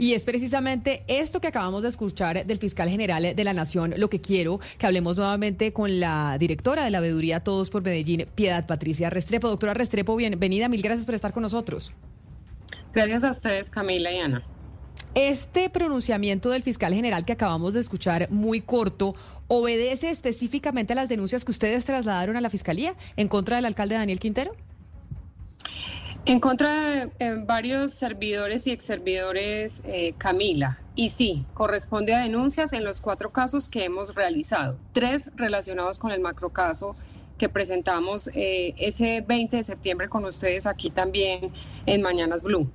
Y es precisamente esto que acabamos de escuchar del fiscal general de la Nación, lo que quiero que hablemos nuevamente con la directora de la veeduría Todos por Medellín, Piedad Patricia Restrepo. Doctora Restrepo, bienvenida, mil gracias por estar con nosotros. Gracias a ustedes, Camila y Ana. Este pronunciamiento del fiscal general que acabamos de escuchar, muy corto, ¿obedece específicamente a las denuncias que ustedes trasladaron a la fiscalía en contra del alcalde Daniel Quintero? En contra de eh, varios servidores y exservidores, eh, Camila, y sí, corresponde a denuncias en los cuatro casos que hemos realizado, tres relacionados con el macrocaso que presentamos eh, ese 20 de septiembre con ustedes aquí también en Mañanas Blue.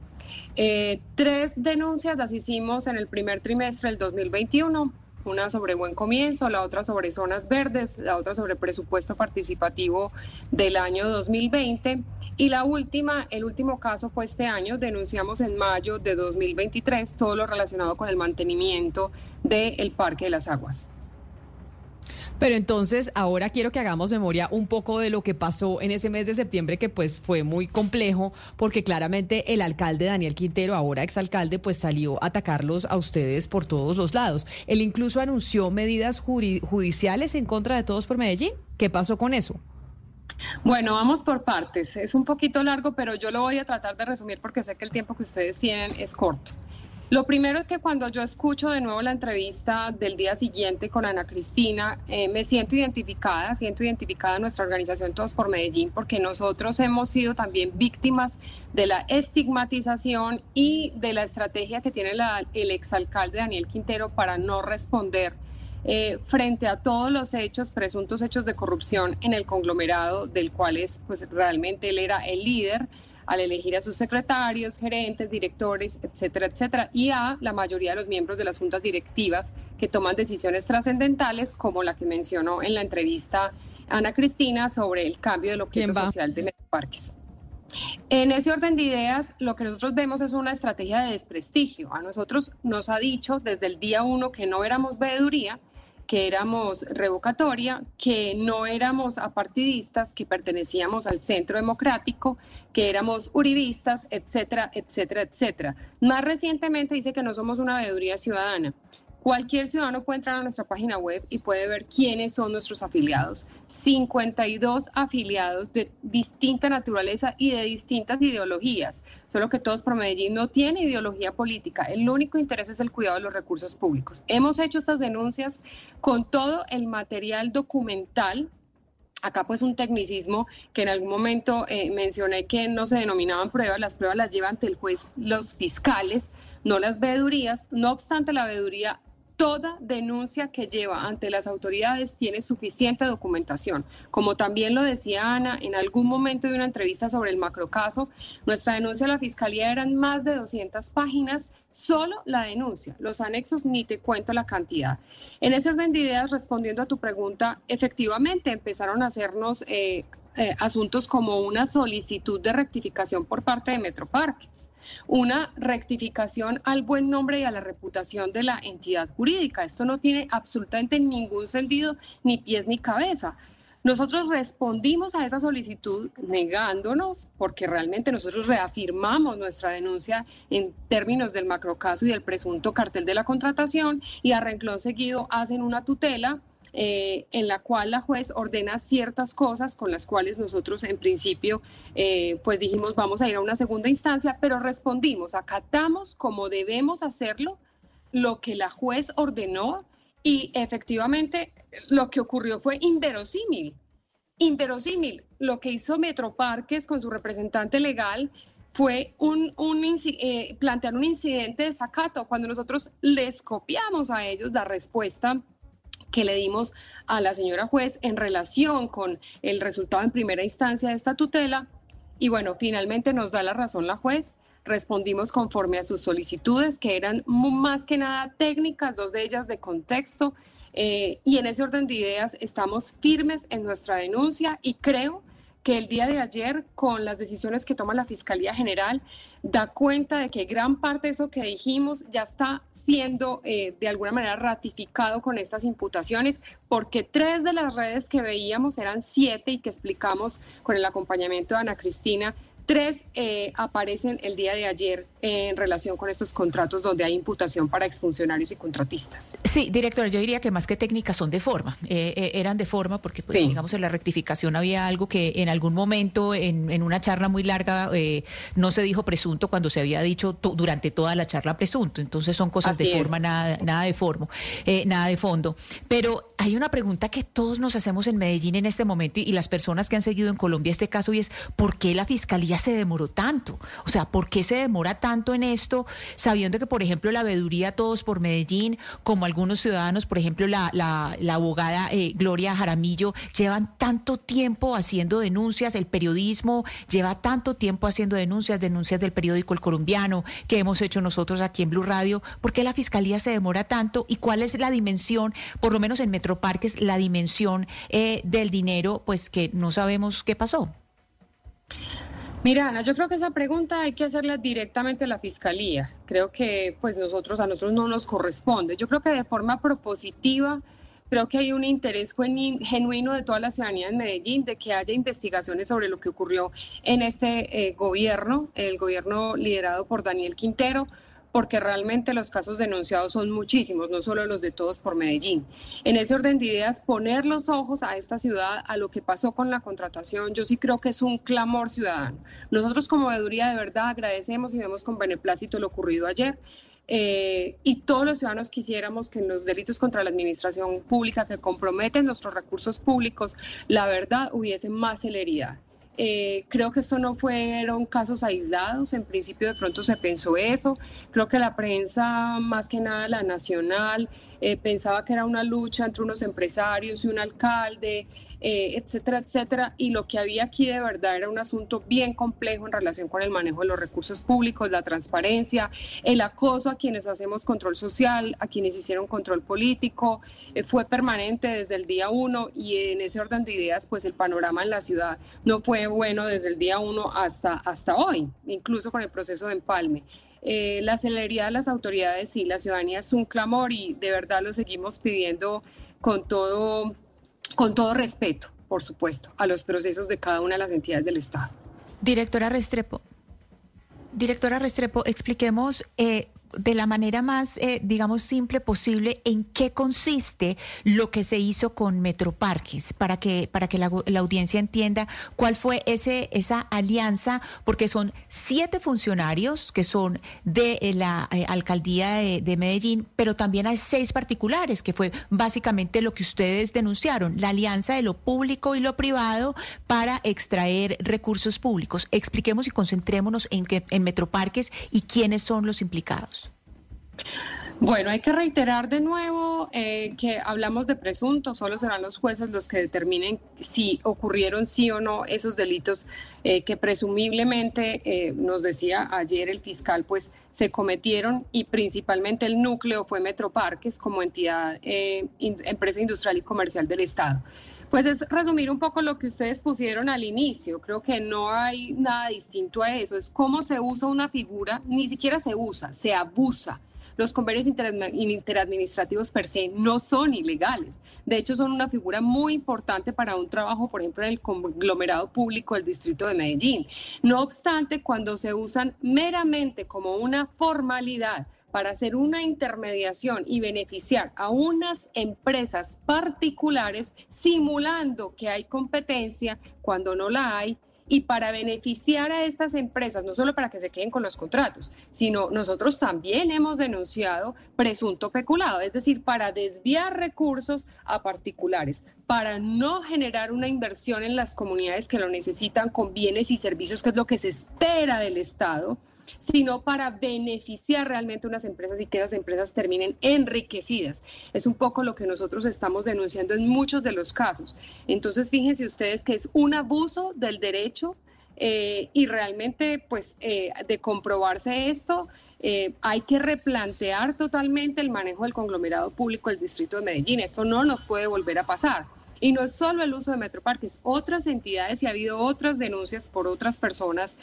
tres denuncias las hicimos en el primer trimestre del 2021 una sobre buen comienzo, la otra sobre zonas verdes, la otra sobre presupuesto participativo del año 2020 y la última, el último caso fue este año, denunciamos en mayo de 2023 todo lo relacionado con el mantenimiento del Parque de las Aguas. Pero entonces ahora quiero que hagamos memoria un poco de lo que pasó en ese mes de septiembre que pues fue muy complejo porque claramente el alcalde Daniel Quintero, ahora exalcalde, pues salió a atacarlos a ustedes por todos los lados. Él incluso anunció medidas judiciales en contra de todos por Medellín. ¿Qué pasó con eso? Bueno, vamos por partes. Es un poquito largo, pero yo lo voy a tratar de resumir porque sé que el tiempo que ustedes tienen es corto. Lo primero es que cuando yo escucho de nuevo la entrevista del día siguiente con Ana Cristina, eh, me siento identificada, siento identificada nuestra organización Todos por Medellín, porque nosotros hemos sido también víctimas de la estigmatización y de la estrategia que tiene el exalcalde Daniel Quintero para no responder eh, frente a todos los hechos, presuntos hechos de corrupción en el conglomerado del cual es, pues realmente él era el líder al elegir a sus secretarios, gerentes, directores, etcétera, etcétera, y a la mayoría de los miembros de las juntas directivas que toman decisiones trascendentales, como la que mencionó en la entrevista Ana Cristina sobre el cambio del objeto social de Metroparques. En ese orden de ideas, lo que nosotros vemos es una estrategia de desprestigio. A nosotros nos ha dicho desde el día uno que no éramos veeduría, que éramos revocatoria, que no éramos apartidistas, que pertenecíamos al centro democrático, que éramos uribistas, etcétera, etcétera, etcétera. Más recientemente dice que no somos una veeduría ciudadana. Cualquier ciudadano puede entrar a nuestra página web y puede ver quiénes son nuestros afiliados. 52 afiliados de distinta naturaleza y de distintas ideologías. Solo que todos por Medellín no tiene ideología política. El único interés es el cuidado de los recursos públicos. Hemos hecho estas denuncias con todo el material documental Acá pues un tecnicismo que en algún momento eh, mencioné que no se denominaban pruebas, las pruebas las llevan ante el juez los fiscales, no las veedurías, no obstante la veeduría toda denuncia que lleva ante las autoridades tiene suficiente documentación. Como también lo decía Ana en algún momento de una entrevista sobre el macrocaso, nuestra denuncia a la Fiscalía eran más de 200 páginas, solo la denuncia, los anexos ni te cuento la cantidad. En ese orden de ideas, respondiendo a tu pregunta, efectivamente empezaron a hacernos eh, eh, asuntos como una solicitud de rectificación por parte de Metroparques una rectificación al buen nombre y a la reputación de la entidad jurídica. Esto no tiene absolutamente ningún sentido, ni pies ni cabeza. Nosotros respondimos a esa solicitud negándonos, porque realmente nosotros reafirmamos nuestra denuncia en términos del macrocaso y del presunto cartel de la contratación, y a renglón seguido hacen una tutela eh, en la cual la juez ordena ciertas cosas con las cuales nosotros en principio eh, pues dijimos vamos a ir a una segunda instancia, pero respondimos, acatamos como debemos hacerlo lo que la juez ordenó y efectivamente lo que ocurrió fue inverosímil. Inverosímil. Lo que hizo Metroparques con su representante legal fue un, eh, plantear un incidente de sacato cuando nosotros les copiamos a ellos la respuesta que le dimos a la señora juez en relación con el resultado en primera instancia de esta tutela. Y bueno, finalmente nos da la razón la juez. Respondimos conforme a sus solicitudes, que eran más que nada técnicas, dos de ellas de contexto. Eh, y en ese orden de ideas estamos firmes en nuestra denuncia y creo que el día de ayer, con las decisiones que toma la Fiscalía General, da cuenta de que gran parte de eso que dijimos ya está siendo eh, de alguna manera ratificado con estas imputaciones, porque tres de las redes que veíamos eran siete y que explicamos con el acompañamiento de Ana Cristina Tres eh, aparecen el día de ayer en relación con estos contratos donde hay imputación para exfuncionarios y contratistas. Sí, directora, yo diría que más que técnicas son de forma. Eh, eh, eran de forma porque, pues, digamos, en la rectificación había algo que en algún momento, en, una charla muy larga, no se dijo presunto cuando se había dicho durante toda la charla presunto. Entonces son cosas de forma, nada, nada de forma, nada de fondo. Pero hay una pregunta que todos nos hacemos en Medellín en este momento y, y las personas que han seguido en Colombia este caso y es ¿por qué la fiscalía se demoró tanto? O sea, ¿por qué se demora tanto en esto, sabiendo que, por ejemplo, la veeduría Todos por Medellín, como algunos ciudadanos, por ejemplo, la, la, abogada eh, Gloria Jaramillo, llevan tanto tiempo haciendo denuncias, el periodismo lleva tanto tiempo haciendo denuncias, denuncias del periódico El Colombiano, que hemos hecho nosotros aquí en Blue Radio, ¿por qué la fiscalía se demora tanto y cuál es la dimensión, por lo menos en Metroparques, la dimensión eh, del dinero, pues que no sabemos qué pasó? Mira, Ana, yo creo que esa pregunta hay que hacerla directamente a la Fiscalía. Creo que pues nosotros, a nosotros no nos corresponde. Yo creo que de forma propositiva, creo que hay un interés genuino de toda la ciudadanía en Medellín de que haya investigaciones sobre lo que ocurrió en este eh, gobierno, el gobierno liderado por Daniel Quintero porque realmente los casos denunciados son muchísimos, no solo los de todos por Medellín. En ese orden de ideas, poner los ojos a esta ciudad, a lo que pasó con la contratación, yo sí creo que es un clamor ciudadano. Nosotros como veeduría de verdad agradecemos y vemos con beneplácito lo ocurrido ayer. Eh, y todos los ciudadanos quisiéramos que en los delitos contra la administración pública que comprometen nuestros recursos públicos, la verdad hubiese más celeridad. Eh, creo que esto no fueron casos aislados, en principio de pronto se pensó eso, creo que la prensa, más que nada la nacional, eh, pensaba que era una lucha entre unos empresarios y un alcalde, eh, etcétera, etcétera. Y lo que había aquí de verdad era un asunto bien complejo en relación con el manejo de los recursos públicos, la transparencia, el acoso a quienes hacemos control social, a quienes hicieron control político. Eh, fue permanente desde el día uno y en ese orden de ideas, pues el panorama en la ciudad no fue bueno desde el día uno hasta, hasta hoy, incluso con el proceso de empalme. Eh, la celeridad de las autoridades y la ciudadanía es un clamor y de verdad lo seguimos pidiendo con todo con todo respeto, por supuesto, a los procesos de cada una de las entidades del Estado. Directora Restrepo, directora Restrepo, expliquemos eh, de la manera más, eh, digamos, simple posible en qué consiste lo que se hizo con Metroparques, para que, para que la, audiencia entienda cuál fue ese, esa alianza, porque son siete funcionarios que son de eh, la eh, alcaldía de, Medellín, pero también hay seis particulares, que fue básicamente lo que ustedes denunciaron, la alianza de lo público y lo privado para extraer recursos públicos. Expliquemos y concentrémonos en, que, en Metroparques y quiénes son los implicados. Bueno, hay que reiterar de nuevo eh, que hablamos de presuntos, solo serán los jueces los que determinen si ocurrieron sí o no esos delitos eh, que presumiblemente, eh, nos decía ayer el fiscal, pues se cometieron y principalmente el núcleo fue Metroparques como entidad, empresa industrial y comercial del Estado. Pues es resumir un poco lo que ustedes pusieron al inicio. Creo que no hay nada distinto a eso. Es cómo se usa una figura, ni siquiera se usa, se abusa los convenios interadministrativos per se no son ilegales. De hecho, son una figura muy importante para un trabajo, por ejemplo, en el conglomerado público del Distrito de Medellín. No obstante, cuando se usan meramente como una formalidad para hacer una intermediación y beneficiar a unas empresas particulares simulando que hay competencia cuando no la hay, y para beneficiar a estas empresas, no solo para que se queden con los contratos, sino nosotros también hemos denunciado presunto peculado, es decir, para desviar recursos a particulares, para no generar una inversión en las comunidades que lo necesitan con bienes y servicios, que es lo que se espera del Estado sino para beneficiar realmente unas empresas y que esas empresas terminen enriquecidas. Es un poco lo que nosotros estamos denunciando en muchos de los casos. Entonces, fíjense ustedes que es un abuso del derecho eh, y realmente, pues, eh, de comprobarse esto, eh, hay que replantear totalmente el manejo del conglomerado público del Distrito de Medellín. Esto no nos puede volver a pasar. Y no es solo el uso de Metroparques, otras entidades y ha habido otras denuncias por otras personas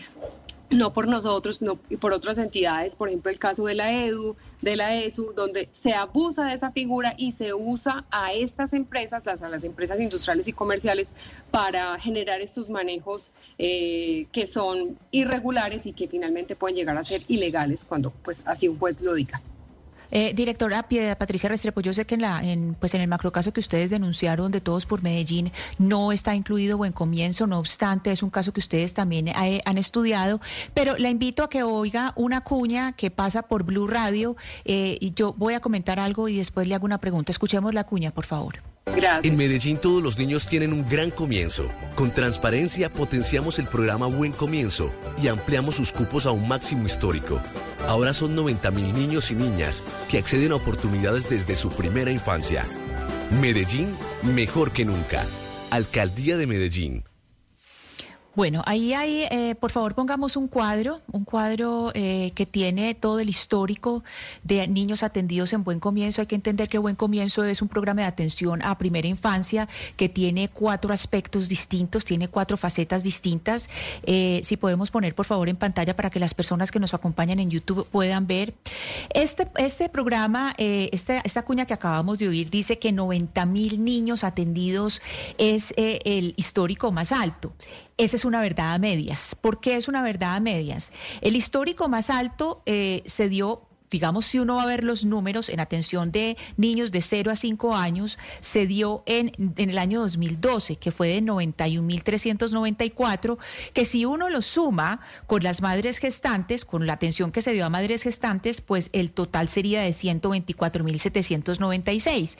no por nosotros, no por otras entidades, por ejemplo el caso de la EDU, de la ESU, donde se abusa de esa figura y se usa a estas empresas, las, a las empresas industriales y comerciales, para generar estos manejos eh, que son irregulares y que finalmente pueden llegar a ser ilegales cuando pues así un juez lo diga. Eh, directora Piedad Patricia Restrepo, yo sé que en, la, en, pues en el macrocaso que ustedes denunciaron de todos por Medellín no está incluido buen comienzo, no obstante es un caso que ustedes también eh, han estudiado, pero la invito a que oiga una cuña que pasa por Blue Radio eh, y yo voy a comentar algo y después le hago una pregunta. Escuchemos la cuña, por favor. Gracias. En Medellín todos los niños tienen un gran comienzo. Con transparencia potenciamos el programa Buen Comienzo y ampliamos sus cupos a un máximo histórico. Ahora son 90 mil niños y niñas que acceden a oportunidades desde su primera infancia. Medellín, mejor que nunca. Alcaldía de Medellín. Bueno, ahí hay, eh, por favor, pongamos un cuadro, un cuadro eh, que tiene todo el histórico de niños atendidos en Buen Comienzo. Hay que entender que Buen Comienzo es un programa de atención a primera infancia que tiene cuatro aspectos distintos, tiene cuatro facetas distintas. Eh, si podemos poner, por favor, en pantalla para que las personas que nos acompañan en YouTube puedan ver. Este, este programa, esta, esta cuña que acabamos de oír, dice que 90 mil niños atendidos es el histórico más alto. Esa es una verdad a medias. ¿Por qué es una verdad a medias? El histórico más alto eh, se dio digamos, si uno va a ver los números en atención de niños de 0 a 5 años, se dio en, en el año 2012, que fue de 91.394, que si uno lo suma con las madres gestantes, con la atención que se dio a madres gestantes, pues el total sería de 124.796.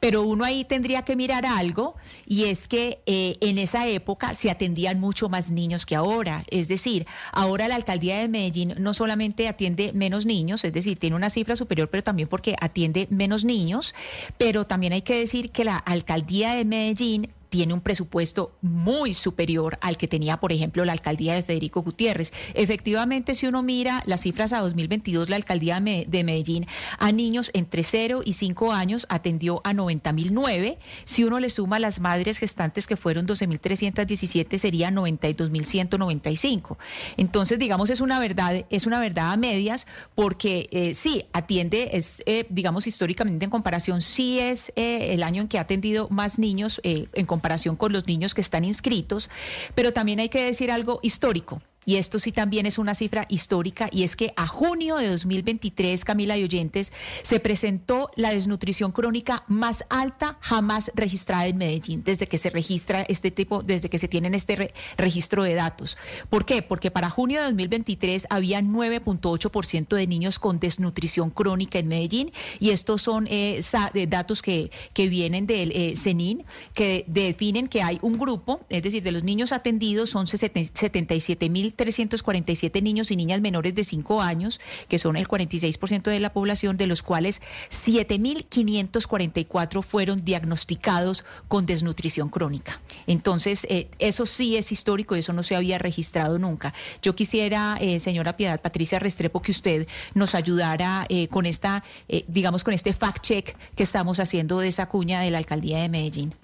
Pero uno ahí tendría que mirar algo, y es que eh, en esa época se atendían mucho más niños que ahora. Es decir, ahora la alcaldía de Medellín no solamente atiende menos niños, es decir, tiene una cifra superior, pero también porque atiende menos niños. Pero también hay que decir que la alcaldía de Medellín tiene un presupuesto muy superior al que tenía, por ejemplo, la alcaldía de Federico Gutiérrez. Efectivamente, si uno mira las cifras a 2022, la alcaldía de Medellín a niños entre 0 y 5 años atendió a 90.009. Si uno le suma las madres gestantes que fueron 12.317, sería 92.195. Entonces, digamos, es una verdad, es una verdad a medias, porque eh, sí, atiende, es, eh, digamos, históricamente en comparación, sí es eh, el año en que ha atendido más niños en comparación comparación con los niños que están inscritos, pero también hay que decir algo histórico y esto sí también es una cifra histórica, y es que a junio de 2023, Camila y oyentes, se presentó la desnutrición crónica más alta jamás registrada en Medellín, desde que se registra este tipo, desde que se tienen este registro de datos. ¿Por qué? Porque para junio de 2023 había 9.8% de niños con desnutrición crónica en Medellín, y estos son eh, datos que, que vienen del eh, CENIN, que definen que hay un grupo, es decir, de los niños atendidos son 77 mil 347 niños y niñas menores de 5 años, que son el 46% de la población, de los cuales 7.544 fueron diagnosticados con desnutrición crónica. Entonces, eh, eso sí es histórico eso no se había registrado nunca. Yo quisiera, eh, señora Piedad Patricia Restrepo, que usted nos ayudara eh, con esta, digamos, con este fact-check que estamos haciendo de esa cuña de la alcaldía de Medellín.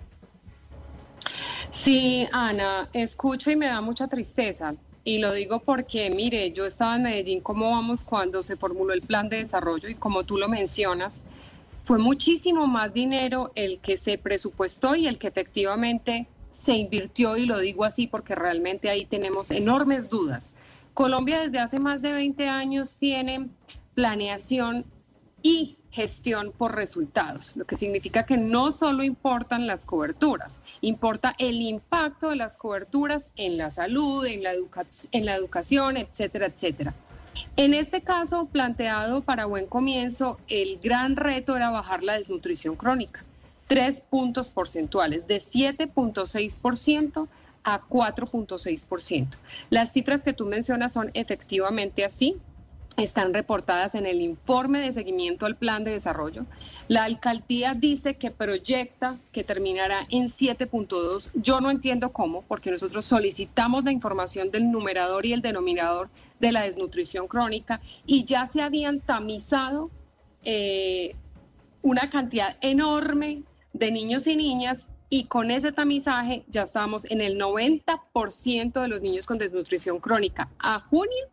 Sí, Ana, escucho y me da mucha tristeza. Y lo digo porque, mire, yo estaba en Medellín, ¿cómo vamos cuando se formuló el plan de desarrollo? Y como tú lo mencionas, fue muchísimo más dinero el que se presupuestó y el que efectivamente se invirtió, y lo digo así porque realmente ahí tenemos enormes dudas. Colombia desde hace más de 20 años tiene planeación y gestión por resultados, lo que significa que no solo importan las coberturas, importa el impacto de las coberturas en la salud, en la, en la educación, etcétera, etcétera. En este caso planteado para buen comienzo, el gran reto era bajar la desnutrición crónica, tres puntos porcentuales, de 7.6% a 4.6%. Las cifras que tú mencionas son efectivamente así, están reportadas en el informe de seguimiento al plan de desarrollo. La alcaldía dice que proyecta que terminará en 7.2. Yo no entiendo cómo, porque nosotros solicitamos la información del numerador y el denominador de la desnutrición crónica y ya se habían tamizado eh, una cantidad enorme de niños y niñas y con ese tamizaje ya estamos en el 90% de los niños con desnutrición crónica a junio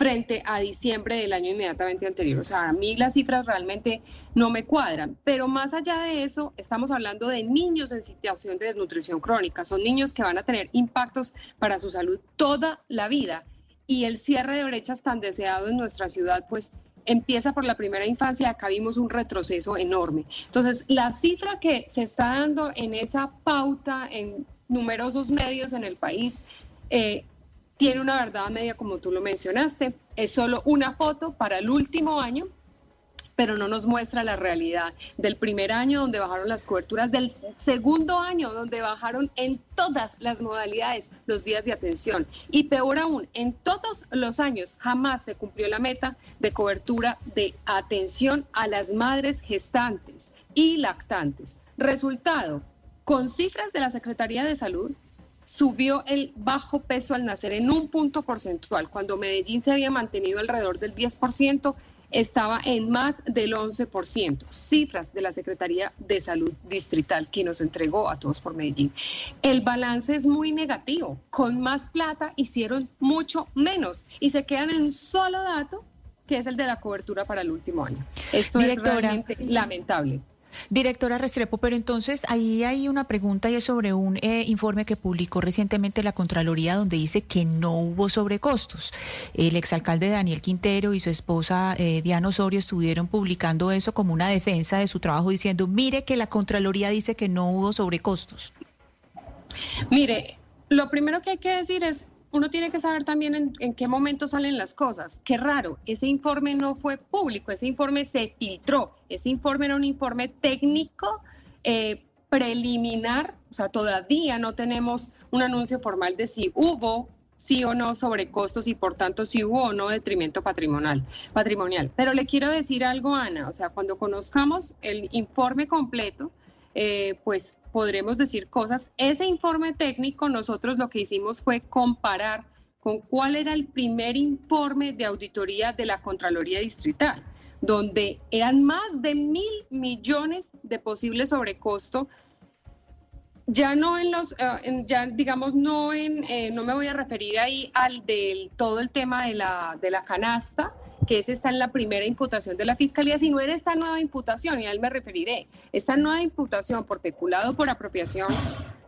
frente a diciembre del año inmediatamente anterior. O sea, a mí las cifras realmente no me cuadran. Pero más allá de eso, estamos hablando de niños en situación de desnutrición crónica. Son niños que van a tener impactos para su salud toda la vida. Y el cierre de brechas tan deseado en nuestra ciudad, pues empieza por la primera infancia, acá vimos un retroceso enorme. Entonces, la cifra que se está dando en esa pauta en numerosos medios en el país eh, tiene una verdad media, como tú lo mencionaste. Es solo una foto para el último año, pero no nos muestra la realidad del primer año donde bajaron las coberturas, del segundo año donde bajaron en todas las modalidades los días de atención. Y peor aún, en todos los años jamás se cumplió la meta de cobertura de atención a las madres gestantes y lactantes. Resultado, con cifras de la Secretaría de Salud, subió el bajo peso al nacer en un punto porcentual. Cuando Medellín se había mantenido alrededor del 10%, estaba en más del 11%, cifras de la Secretaría de Salud Distrital que nos entregó a todos por Medellín. El balance es muy negativo, con más plata hicieron mucho menos y se quedan en un solo dato que es el de la cobertura para el último año. Esto es realmente lamentable. Directora Restrepo, pero entonces ahí hay una pregunta y es sobre un eh, informe que publicó recientemente la Contraloría donde dice que no hubo sobrecostos. El exalcalde Daniel Quintero y su esposa eh, Diana Osorio estuvieron publicando eso como una defensa de su trabajo diciendo, mire que la Contraloría dice que no hubo sobrecostos. Mire, lo primero que hay que decir es, uno tiene que saber también en, qué momento salen las cosas. Qué raro, ese informe no fue público, ese informe se filtró, ese informe era un informe técnico eh, preliminar, o sea, todavía no tenemos un anuncio formal de si hubo sí o no sobrecostos y por tanto si hubo o no detrimento patrimonial, patrimonial. Pero le quiero decir algo, Ana, o sea, cuando conozcamos el informe completo, eh, pues podremos decir cosas. Ese informe técnico nosotros lo que hicimos fue comparar con cuál era el primer informe de auditoría de la Contraloría Distrital, donde eran más de mil millones de posibles sobrecosto. Ya no en los, eh, ya digamos, no en, eh, no me voy a referir ahí al del todo el tema de la, de la canasta, que ese está en la primera imputación de la Fiscalía, sino en esta nueva imputación, y a él me referiré. Esta nueva imputación por peculado por apropiación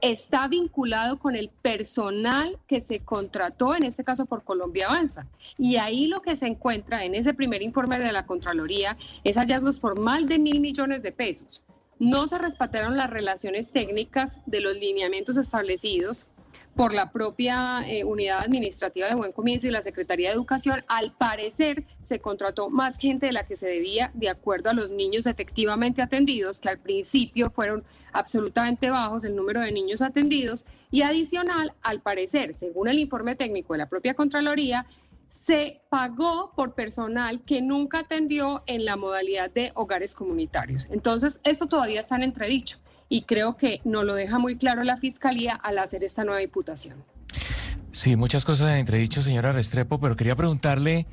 está vinculado con el personal que se contrató, en este caso por Colombia Avanza. Y ahí lo que se encuentra en ese primer informe de la Contraloría es hallazgos por más de mil millones de pesos. No se respetaron las relaciones técnicas de los lineamientos establecidos por la propia eh, Unidad Administrativa de Buen Comienzo y la Secretaría de Educación, al parecer se contrató más gente de la que se debía de acuerdo a los niños efectivamente atendidos, que al principio fueron absolutamente bajos el número de niños atendidos, y adicional, al parecer, según el informe técnico de la propia Contraloría, se pagó por personal que nunca atendió en la modalidad de hogares comunitarios. Entonces, esto todavía está en entredicho y creo que no lo deja muy claro la Fiscalía al hacer esta nueva imputación. Sí, muchas cosas en entredicho, señora Restrepo, pero quería preguntarle,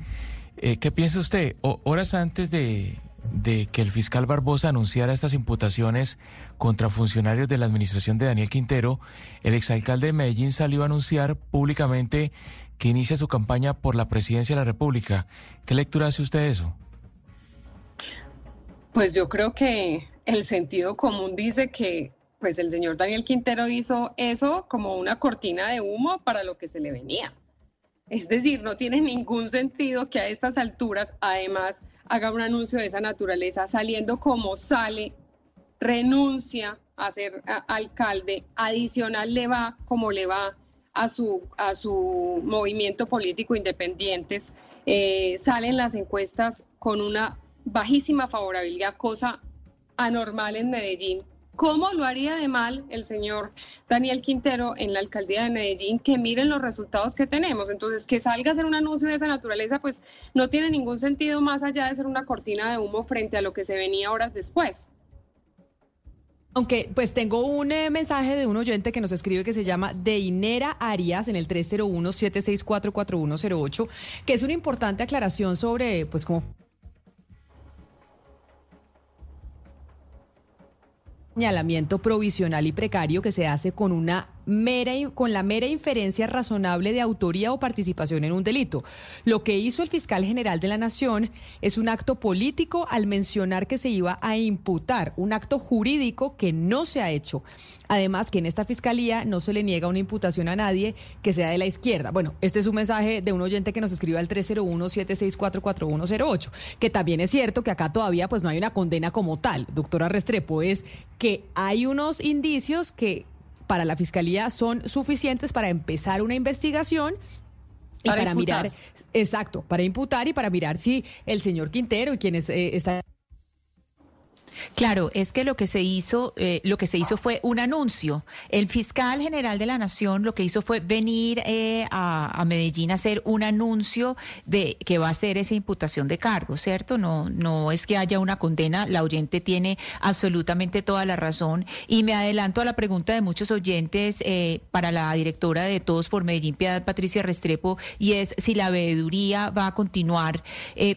eh, ¿qué piensa usted? horas antes de, de que el fiscal Barbosa anunciara estas imputaciones contra funcionarios de la administración de Daniel Quintero, el exalcalde de Medellín salió a anunciar públicamente que inicia su campaña por la presidencia de la República. ¿Qué lectura hace usted de eso? Pues yo creo que el sentido común dice que pues el señor Daniel Quintero hizo eso como una cortina de humo para lo que se le venía. Es decir, no tiene ningún sentido que a estas alturas además haga un anuncio de esa naturaleza saliendo como sale, renuncia a ser alcalde, adicional le va como le va a su, a su movimiento político independientes, eh, salen las encuestas con una bajísima favorabilidad, cosa anormal en Medellín. ¿Cómo lo haría de mal el señor Daniel Quintero en la alcaldía de Medellín? Que miren los resultados que tenemos. Entonces, que salga a hacer un anuncio de esa naturaleza, pues no tiene ningún sentido más allá de ser una cortina de humo frente a lo que se venía horas después. Aunque, pues tengo un eh, mensaje de un oyente que nos escribe que se llama Deinera Arias en el 301-764-4108, que es una importante aclaración sobre, pues, cómo señalamiento provisional y precario que se hace con una mera, con la mera inferencia razonable de autoría o participación en un delito. Lo que hizo el fiscal general de la Nación es un acto político al mencionar que se iba a imputar, un acto jurídico que no se ha hecho. Además, que en esta fiscalía no se le niega una imputación a nadie que sea de la izquierda. Bueno, este es un mensaje de un oyente que nos escribe al 301-7644108, que también es cierto que acá todavía pues no hay una condena como tal. Doctora Restrepo, es que hay unos indicios que para la Fiscalía son suficientes para empezar una investigación y para, mirar, exacto, para imputar y para mirar si el señor Quintero y quienes eh, están Claro, es que lo que se hizo, eh, lo que se hizo fue un anuncio. El fiscal general de la Nación lo que hizo fue venir eh, a, Medellín a hacer un anuncio de que va a ser esa imputación de cargos, ¿cierto? No, no es que haya una condena. La oyente tiene absolutamente toda la razón. Y me adelanto a la pregunta de muchos oyentes eh, para la directora de Todos por Medellín, Piedad Patricia Restrepo, y es si la veeduría va a continuar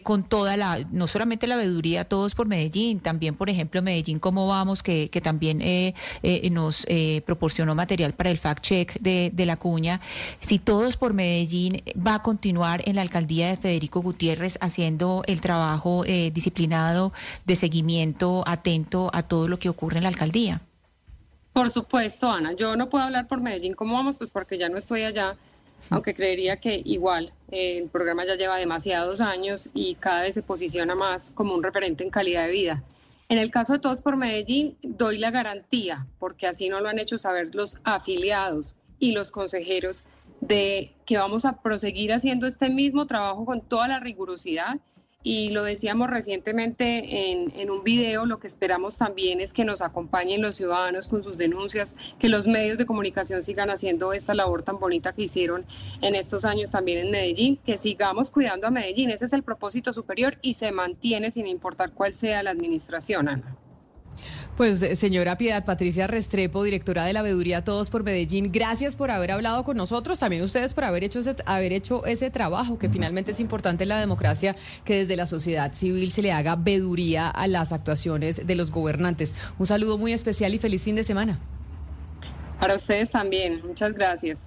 con toda la, no solamente la veeduría Todos por Medellín, también por ejemplo, Medellín, ¿cómo vamos? Que, que también eh, eh, nos eh, proporcionó material para el fact-check de, de, la cuña. Si todos por Medellín va a continuar en la alcaldía de Federico Gutiérrez haciendo el trabajo disciplinado de seguimiento atento a todo lo que ocurre en la alcaldía. Por supuesto, Ana. Yo no puedo hablar por Medellín. ¿Cómo vamos? Pues porque ya no estoy allá aunque creería que igual el programa ya lleva demasiados años y cada vez se posiciona más como un referente en calidad de vida. En el caso de Todos por Medellín, doy la garantía, porque así no lo han hecho saber los afiliados y los consejeros, de que vamos a proseguir haciendo este mismo trabajo con toda la rigurosidad y lo decíamos recientemente en, un video, lo que esperamos también es que nos acompañen los ciudadanos con sus denuncias, que los medios de comunicación sigan haciendo esta labor tan bonita que hicieron en estos años también en Medellín, que sigamos cuidando a Medellín. Ese es el propósito superior y se mantiene sin importar cuál sea la administración, Ana. Pues eh, señora Piedad Patricia Restrepo, directora de la Veeduría Todos por Medellín, gracias por haber hablado con nosotros, también ustedes por haber hecho ese, haber hecho ese trabajo que finalmente es importante en la democracia que desde la sociedad civil se le haga veeduría a las actuaciones de los gobernantes. Un saludo muy especial y feliz fin de semana. Para ustedes también, muchas gracias.